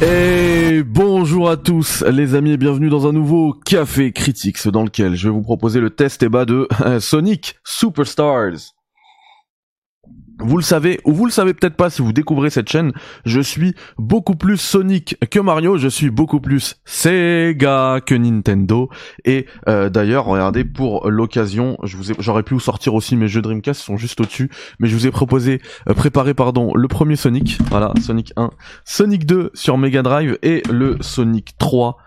Et bonjour à tous les amis et bienvenue dans un nouveau Café Critics dans lequel je vais vous proposer le test et bas de Sonic Superstars. Vous le savez, ou vous le savez peut-être pas si vous découvrez cette chaîne, je suis beaucoup plus Sonic que Mario, je suis beaucoup plus Sega que Nintendo. Et euh, d'ailleurs, regardez, pour l'occasion, j'aurais pu vous sortir aussi mes jeux Dreamcast, sont juste au-dessus, mais je vous ai proposé, euh, préparé pardon, le premier Sonic, voilà, Sonic 1, Sonic 2 sur Mega Drive et le Sonic 3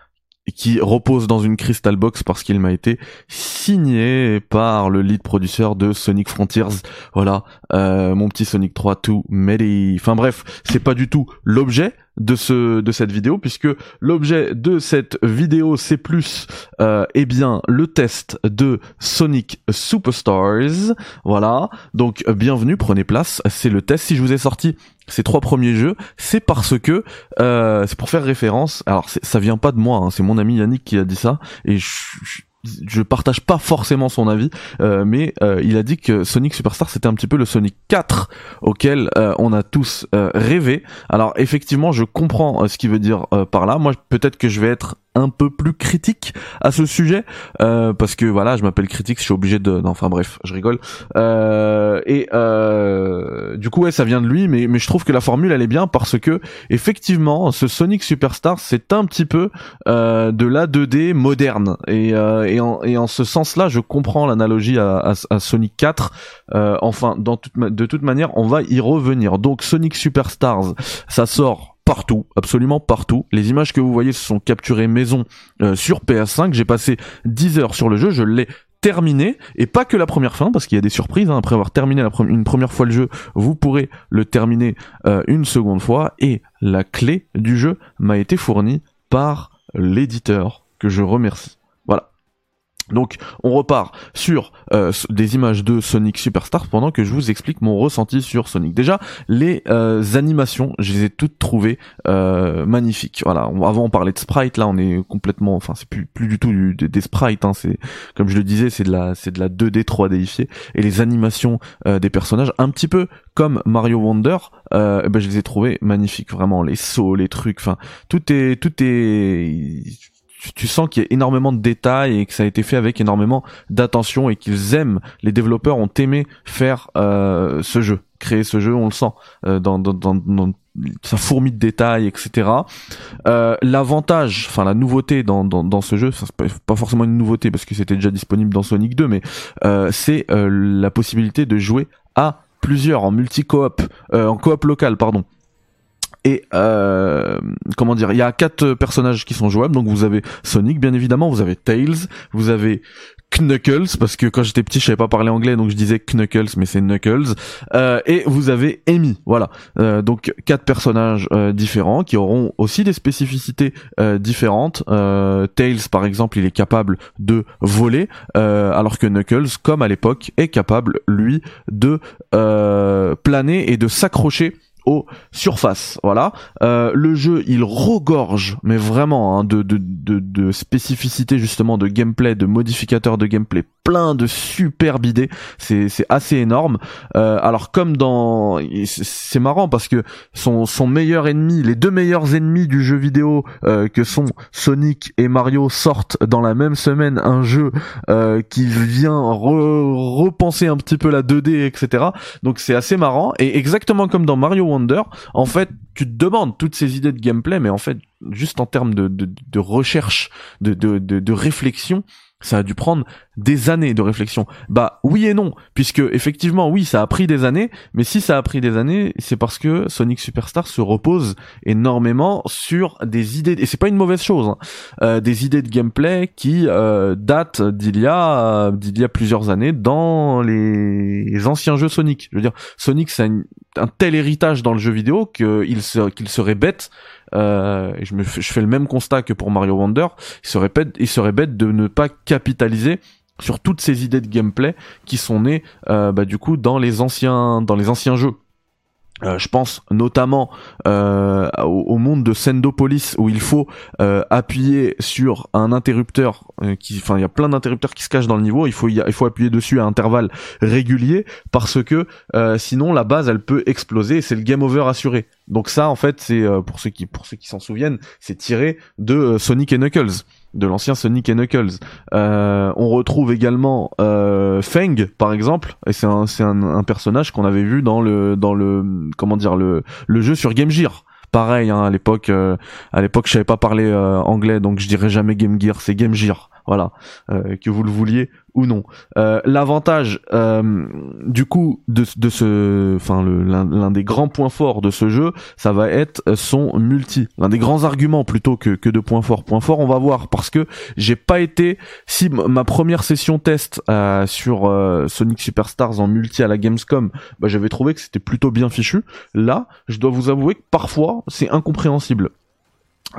qui repose dans une Crystal Box parce qu'il m'a été signé par le lead producteur de Sonic Frontiers. Voilà, euh, mon petit Sonic 3 to Medi. Enfin bref, c'est pas du tout l'objet de ce de cette vidéo puisque l'objet de cette vidéo c'est plus euh, eh bien le test de Sonic Superstars. Voilà. Donc bienvenue prenez place. C'est le test. Si je vous ai sorti ces trois premiers jeux c'est parce que euh, c'est pour faire référence. Alors ça vient pas de moi hein, c'est mon ami Yannick qui a dit ça. Et je, je partage pas forcément son avis, euh, mais euh, il a dit que Sonic Superstar c'était un petit peu le Sonic 4 auquel euh, on a tous rêvé. Alors effectivement, je comprends ce qu'il veut dire par là. Moi, peut-être que je vais être un peu plus critique à ce sujet euh, parce que voilà je m'appelle critique je suis obligé de enfin bref je rigole. Euh, et euh, du coup ouais ça vient de lui mais mais je trouve que la formule elle est bien parce que effectivement ce Sonic Superstar c'est un petit peu de la 2D moderne. Et et en et en ce sens là je comprends l'analogie à, à, à, Sonic 4 euh, enfin dans toute de toute manière on va y revenir. Donc Sonic Superstars ça sort partout, absolument partout. Les images que vous voyez se sont capturées maison euh, sur PS5. J'ai passé 10 heures sur le jeu, je l'ai terminé et pas que la première fin parce qu'il y a des surprises hein. après avoir terminé une première fois le jeu vous pourrez le terminer euh, une seconde fois et la clé du jeu m'a été fournie par l'éditeur que je remercie donc on repart sur euh, des images de Sonic Superstar pendant que je vous explique mon ressenti sur Sonic. Déjà les euh, animations, je les ai toutes trouvées euh, magnifiques. Voilà, avant on parlait de sprite, là on est complètement, enfin c'est plus plus du tout des, sprites. Hein, c'est comme je le disais, c'est de la c'est de la 2D 3Difiée et les animations des personnages, un petit peu comme Mario Wonder, eh ben je les ai trouvées magnifiques. Vraiment les sauts, les trucs, enfin tout est tout est tu, sens qu'il y a énormément de détails et que ça a été fait avec énormément d'attention et qu'ils aiment, les développeurs ont aimé faire euh, ce jeu, créer ce jeu, on le sent euh, dans, dans, dans, dans fourmille de détails, etc. Euh, L'avantage, enfin la nouveauté dans, dans, dans ce jeu, pas forcément une nouveauté parce que c'était déjà disponible dans Sonic 2, mais euh, c'est euh, la possibilité de jouer à plusieurs en multi-coop, euh, en coop local, pardon. Et euh, comment dire, il y a quatre personnages qui sont jouables. Donc vous avez Sonic, bien évidemment, vous avez Tails, vous avez Knuckles parce que quand j'étais petit je savais pas parler anglais donc je disais Knuckles mais c'est Knuckles. Euh, et vous avez Amy voilà. Euh, donc quatre personnages euh, différents qui auront aussi des spécificités euh, différentes. Euh, Tails par exemple il est capable de voler alors que Knuckles comme à l'époque est capable lui de planer et de s'accrocher aux surfaces. Voilà. Euh, le jeu, il regorge, mais vraiment, hein, de, de, de, de spécificités justement de gameplay, de modificateurs de gameplay, plein de superbes idées. C'est, c'est assez énorme. Euh, alors comme dans, c'est marrant parce que son, son meilleur ennemi, les deux meilleurs ennemis du jeu vidéo euh, que sont Sonic et Mario sortent dans la même semaine un jeu euh, qui vient repenser un petit peu la 2D, etc. Donc c'est assez marrant et exactement comme dans Mario Wonder, en fait, tu te demandes toutes ces idées de gameplay, mais en fait, juste en termes de, de, de recherche, de, de, de, réflexion, ça a dû prendre des années de réflexion. Bah oui et non, puisque effectivement oui, ça a pris des années, mais si ça a pris des années, c'est parce que Sonic Superstar se repose énormément sur des idées, et c'est pas une mauvaise chose, hein, euh, des idées de gameplay qui euh, datent d'il y a d'il y a plusieurs années dans les anciens jeux Sonic. Je veux dire, Sonic c'est un, tel héritage dans le jeu vidéo qu'il qu'il serait bête euh, je fais le même constat que pour Mario Wonder, il serait, bête, il serait bête de ne pas capitaliser sur toutes ces idées de gameplay qui sont nées euh, bah, du coup dans les anciens dans les anciens jeux Euh, je pense notamment euh, au, monde de Sendopolis où il faut euh, appuyer sur un interrupteur qui, enfin, il y a plein d'interrupteurs qui se cachent dans le niveau. Il faut, il faut appuyer dessus à intervalles réguliers parce que sinon la base elle peut exploser et c'est le game over assuré. Donc ça, en fait, c'est pour ceux qui, pour ceux qui s'en souviennent, c'est tiré de Sonic et Knuckles de l'ancien Sonic Knuckles. Euh, on retrouve également euh, Feng, par exemple, et c'est un, c'est un, personnage qu'on avait vu dans le, dans le, comment dire, le, le jeu sur Game Gear. Pareil, hein, à l'époque, euh, à l'époque, je savais pas parler euh, anglais, donc je dirais jamais Game Gear, c'est Game Gear. Voilà, euh, que vous le vouliez ou non. Euh, l'avantage, euh, du coup, de, de ce, enfin, l'un des grands points forts de ce jeu, ça va être son multi. L'un des grands arguments plutôt que, que de points forts. Points forts, on va voir parce que j'ai pas été. Si ma première session test sur Sonic Superstars en multi à la Gamescom, bah, j'avais trouvé que c'était plutôt bien fichu. Là, je dois vous avouer que parfois c'est incompréhensible.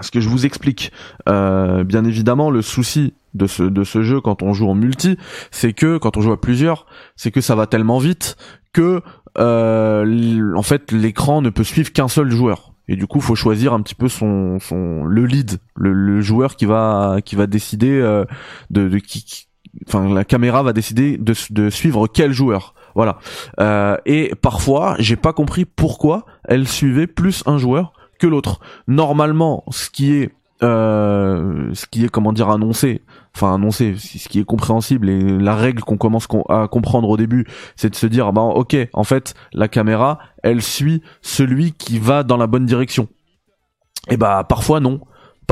Ce que je vous explique, euh, bien évidemment, le souci de ce de ce jeu quand on joue en multi, c'est que quand on joue à plusieurs, c'est que ça va tellement vite que euh, en fait l'écran ne peut suivre qu'un seul joueur. Et du coup, faut choisir un petit peu son son le lead, le, joueur qui va qui va décider euh, de, qui, enfin la caméra va décider de de suivre quel joueur. Voilà. Euh, et parfois, j'ai pas compris pourquoi elle suivait plus un joueur que l'autre. Normalement, ce qui est euh, ce qui est comment dire annoncé, enfin annoncé, ce qui est compréhensible et la règle qu'on commence à comprendre au début, c'est de se dire bah ok, en fait la caméra, elle suit celui qui va dans la bonne direction. Et bah parfois non.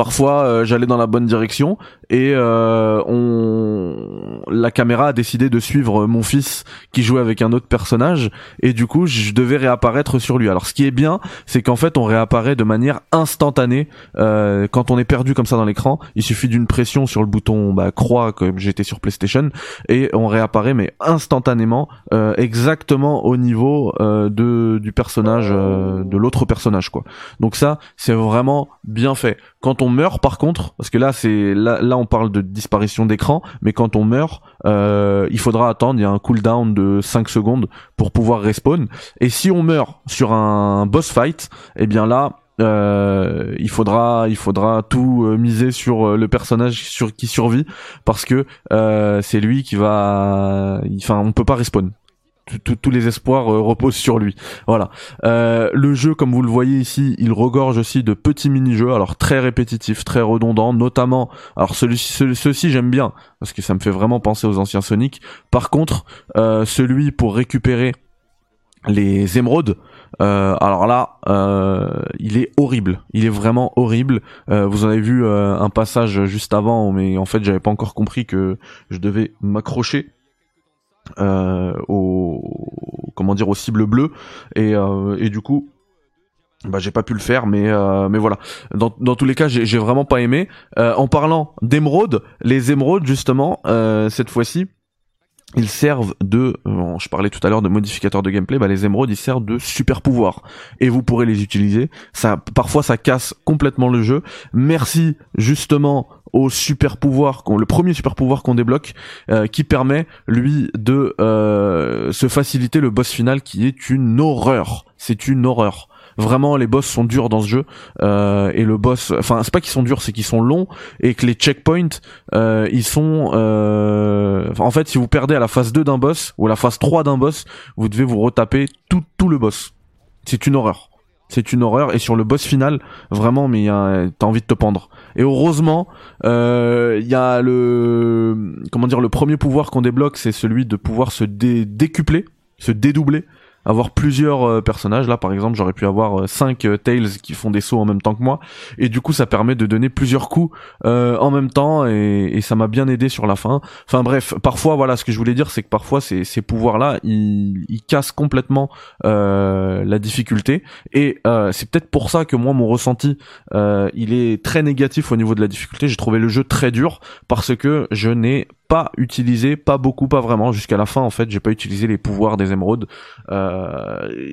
Parfois, euh, j'allais dans la bonne direction et euh, on la caméra a décidé de suivre mon fils qui jouait avec un autre personnage et du coup, je devais réapparaître sur lui. Alors, ce qui est bien, c'est qu'en fait, on réapparaît de manière instantanée euh, quand on est perdu comme ça dans l'écran. Il suffit d'une pression sur le bouton bah, croix comme j'étais sur PlayStation et on réapparaît mais instantanément, exactement au niveau de du personnage de l'autre personnage quoi. Donc ça, c'est vraiment bien fait. Quand on meurt, par contre, parce que là, c'est là, là, on parle de disparition d'écran, mais quand on meurt, euh, il faudra attendre. Il y a un cooldown de 5 secondes pour pouvoir respawn. Et si on meurt sur un boss fight, eh bien là, euh, il faudra il faudra tout euh, miser sur le personnage qui survit parce que c'est lui qui va enfin on peut pas respawn tous les espoirs euh, reposent sur lui. Voilà. Euh, le jeu, comme vous le voyez ici, il regorge aussi de petits mini-jeux, alors très répétitifs, très redondants, notamment. Alors celui-ci, ceux-ci j'aime bien parce que ça me fait vraiment penser aux anciens Sonic. Par contre, euh, celui pour récupérer les émeraudes, alors là, il est horrible. Il est vraiment horrible. vous en avez vu un passage juste avant, mais en fait, j'avais pas encore compris que je devais m'accrocher euh, au comment dire aux cibles bleues. Et, euh, et du coup bah j'ai pas pu le faire mais euh, mais voilà. Dans, dans tous les cas j'ai vraiment pas aimé. Euh, en parlant d'émeraudes les émeraudes justement cette fois-ci ils servent de je parlais tout à l'heure de modificateurs de gameplay bah les émeraudes ils servent de super pouvoirs et vous pourrez les utiliser ça parfois ça casse complètement le jeu merci justement au super pouvoir, le premier super pouvoir qu'on débloque, euh, qui permet lui de euh, se faciliter le boss final, qui est une horreur. C'est une horreur. Vraiment, les boss sont durs dans ce jeu. Euh, et le boss, enfin c'est pas qu'ils sont durs, c'est qu'ils sont longs et que les checkpoints, ils sont, en fait, si vous perdez à la phase 2 d'un boss ou à la phase 3 d'un boss, vous devez vous retaper tout tout le boss. C'est une horreur. C'est une horreur et sur le boss final vraiment mais t'as envie de te pendre. Et heureusement euh, il y a le comment dire le premier pouvoir qu'on débloque c'est celui de pouvoir se décupler se dédoubler avoir plusieurs euh, personnages. Là, par exemple, j'aurais pu avoir 5 euh, euh, Tails qui font des sauts en même temps que moi. Et du coup, ça permet de donner plusieurs coups en même temps. Et, ça m'a bien aidé sur la fin. Enfin bref, parfois, voilà, ce que je voulais dire, c'est que parfois, ces, ces pouvoirs-là, ils, ils, cassent complètement la difficulté. Et c'est peut-être pour ça que moi, mon ressenti, il est très négatif au niveau de la difficulté. J'ai trouvé le jeu très dur parce que je n'ai pas utilisé, pas beaucoup, pas vraiment. Jusqu'à la fin, en fait, j'ai pas utilisé les pouvoirs des émeraudes.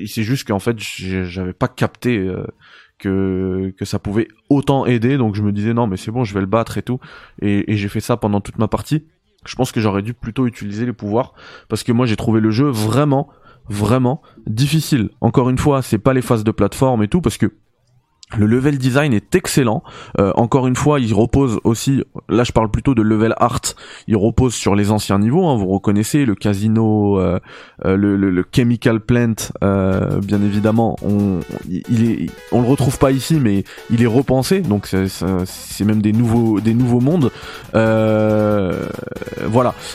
C'est juste qu'en fait, j'avais pas capté euh, que que ça pouvait autant aider. Donc je me disais non, mais c'est bon, je vais le battre et tout. Et, et j'ai fait ça pendant toute ma partie. Je pense que j'aurais dû plutôt utiliser les pouvoirs parce que moi j'ai trouvé le jeu vraiment vraiment difficile. Encore une fois, c'est pas les phases de plateforme et tout parce que le level design est excellent. Euh, encore une fois, il repose aussi. Là, je parle plutôt de level art. Il repose sur les anciens niveaux. Hein, vous reconnaissez le casino, euh, euh, le, chemical plant. bien évidemment, on, il le retrouve pas ici, mais il est repensé. Donc c'est même des nouveaux, des nouveaux mondes. voilà.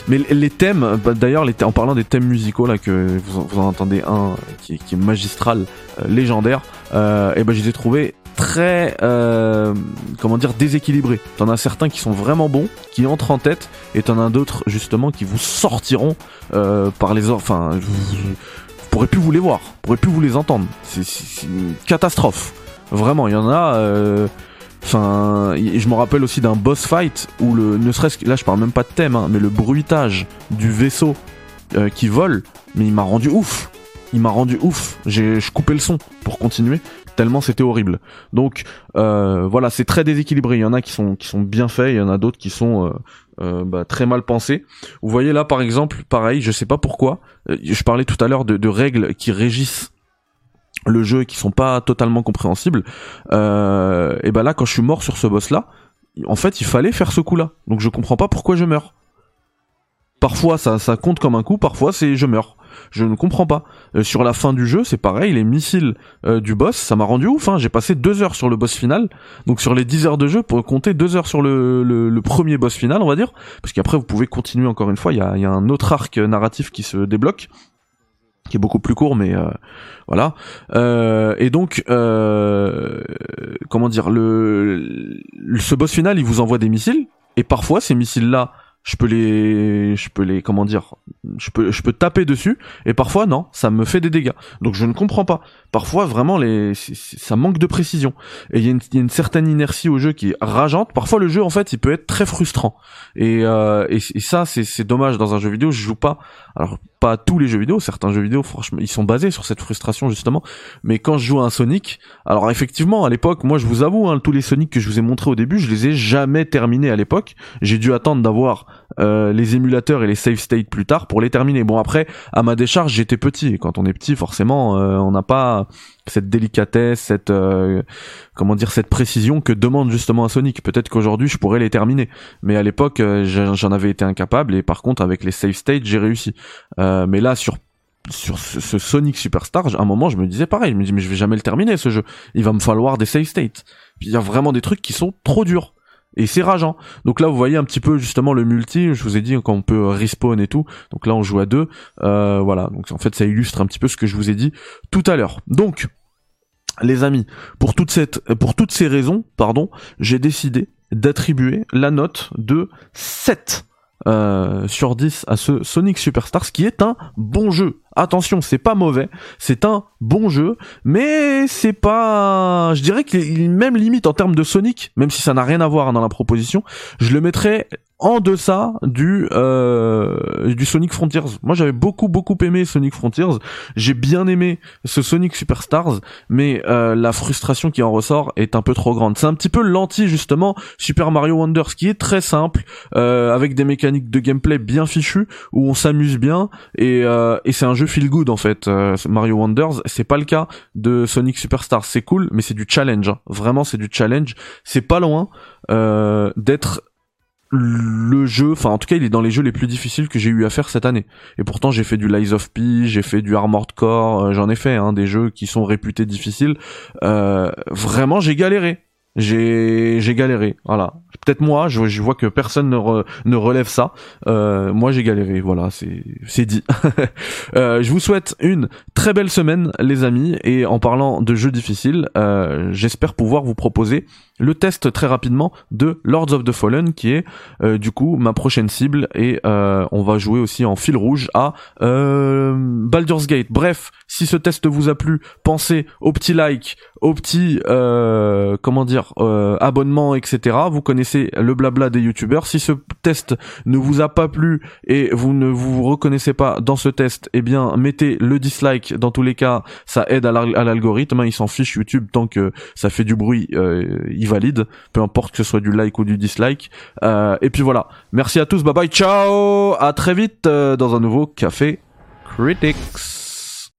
Mais les thèmes, bah, d'ailleurs, en parlant des thèmes musicaux là que vous, en entendez un qui est magistral, légendaire. Et ben, je les ai trouvés très euh, comment dire déséquilibré. T'en as certains qui sont vraiment bons, qui entrent en tête, et t'en as d'autres justement qui vous sortiront euh, par les enfin vous, pourrez plus vous les voir, vous pourrez plus vous les entendre. C'est une catastrophe. Vraiment, il y en a. Euh, enfin, je me rappelle aussi d'un boss fight où le, ne serait-ce que là, je parle même pas de thème, hein, mais le bruitage du vaisseau euh, qui vole, mais il m'a rendu ouf il m'a rendu ouf. J'ai coupais le son pour continuer tellement c'était horrible. Donc euh, voilà, c'est très déséquilibré. Il y en a qui sont qui sont bien faits, il y en a d'autres qui sont euh, euh, bah, très mal pensés. Vous voyez là par exemple, pareil, je sais pas pourquoi. je parlais tout à l'heure de, règles qui régissent le jeu et qui sont pas totalement compréhensibles. et ben là, quand je suis mort sur ce boss là, en fait, il fallait faire ce coup là. Donc je comprends pas pourquoi je meurs. Parfois ça, ça compte comme un coup, parfois c'est je meurs je ne comprends pas. Euh, sur la fin du jeu, c'est pareil, les missiles euh, du boss, ça m'a rendu ouf. Hein. J'ai passé deux heures sur le boss final, donc sur les 10 heures de jeu, pour compter deux heures sur le, le, premier boss final, on va dire, parce qu'après vous pouvez continuer encore une fois. Il y a, y a, un autre arc narratif qui se débloque qui est beaucoup plus court, mais euh, voilà. et donc, comment dire, le, ce boss final, il vous envoie des missiles, et parfois ces missiles-là je peux les je peux les comment dire je peux je peux taper dessus et parfois non ça me fait des dégâts. Donc je ne comprends pas. Parfois vraiment les ça manque de précision. Et il y, a une certaine inertie au jeu qui est rageante. Parfois le jeu en fait il peut être très frustrant. Et euh, et, ça c'est c'est dommage dans un jeu vidéo. Je joue pas alors pas tous les jeux vidéo. Certains jeux vidéo franchement ils sont basés sur cette frustration justement. Mais quand je joue à un Sonic alors effectivement à l'époque moi je vous avoue hein, tous les Sonic que je vous ai montré au début je les ai jamais terminés à l'époque. J'ai dû attendre d'avoir euh, les émulateurs et les save state plus tard pour les terminer. Bon après, à ma décharge, j'étais petit et quand on est petit, forcément, euh, on n'a pas cette délicatesse, cette euh, comment dire, cette précision que demande justement un Sonic. Peut-être qu'aujourd'hui, je pourrais les terminer, mais à l'époque, j'en avais été incapable et par contre, avec les save state, j'ai réussi. mais là, sur sur ce, Sonic Superstar, à un moment, je me disais pareil. Je me dis mais je vais jamais le terminer ce jeu. Il va me falloir des save state. il y a vraiment des trucs qui sont trop durs et c'est rageant. Donc là, vous voyez un petit peu justement le multi. Je vous ai dit qu'on peut respawn et tout. Donc là, on joue à deux. Euh, voilà. Donc en fait, ça illustre un petit peu ce que je vous ai dit tout à l'heure. Donc, les amis, pour toutes ces raisons, pardon, j'ai décidé d'attribuer la note de 7 euh, sur 10 à ce Sonic Superstars qui est un bon jeu. Attention, c'est pas mauvais, c'est un bon jeu, mais c'est pas, je dirais qu'il même limite en termes de Sonic, même si ça n'a rien à voir dans la proposition, je le mettrais en deçà du euh, du Sonic Frontiers. Moi j'avais beaucoup beaucoup aimé Sonic Frontiers. J'ai bien aimé ce Sonic Superstars, mais euh, la frustration qui en ressort est un peu trop grande. C'est un petit peu l'anti justement Super Mario Wonders qui est très simple euh, avec des mécaniques de gameplay bien fichues où on s'amuse bien et, euh, et c'est un jeu feel good en fait. Euh, Mario Wonders, c'est pas le cas de Sonic Superstars. C'est cool, mais c'est du challenge. Hein. Vraiment c'est du challenge. C'est pas loin d'être le jeu, enfin en tout cas il est dans les jeux les plus difficiles que j'ai eu à faire cette année. Et pourtant j'ai fait du Lies of P, j'ai fait du Armored Core, euh, j'en ai fait hein, des jeux qui sont réputés difficiles. Euh, vraiment j'ai galéré, j'ai j'ai galéré. Voilà, peut-être moi, je, vois que personne ne, relève ça. Euh, moi j'ai galéré, voilà, c'est c'est dit. euh, je vous souhaite une très belle semaine les amis et en parlant de jeux difficiles, euh, j'espère pouvoir vous proposer le test très rapidement de Lords of the Fallen qui est euh, du coup ma prochaine cible et euh, on va jouer aussi en fil rouge à euh, Baldur's Gate. Bref, si ce test vous a plu, pensez au petit like, au petit comment dire abonnement, etc. Vous connaissez le blabla des youtubeurs. Si ce test ne vous a pas plu et vous ne vous reconnaissez pas dans ce test, eh bien mettez le dislike. Dans tous les cas, ça aide à l'algorithme. Hein. Il s'en fiche YouTube tant que ça fait du bruit valide, peu importe que ce soit du like ou du dislike. Euh, et puis voilà. Merci à tous, bye bye, ciao, à très vite euh, dans un nouveau Café Critics.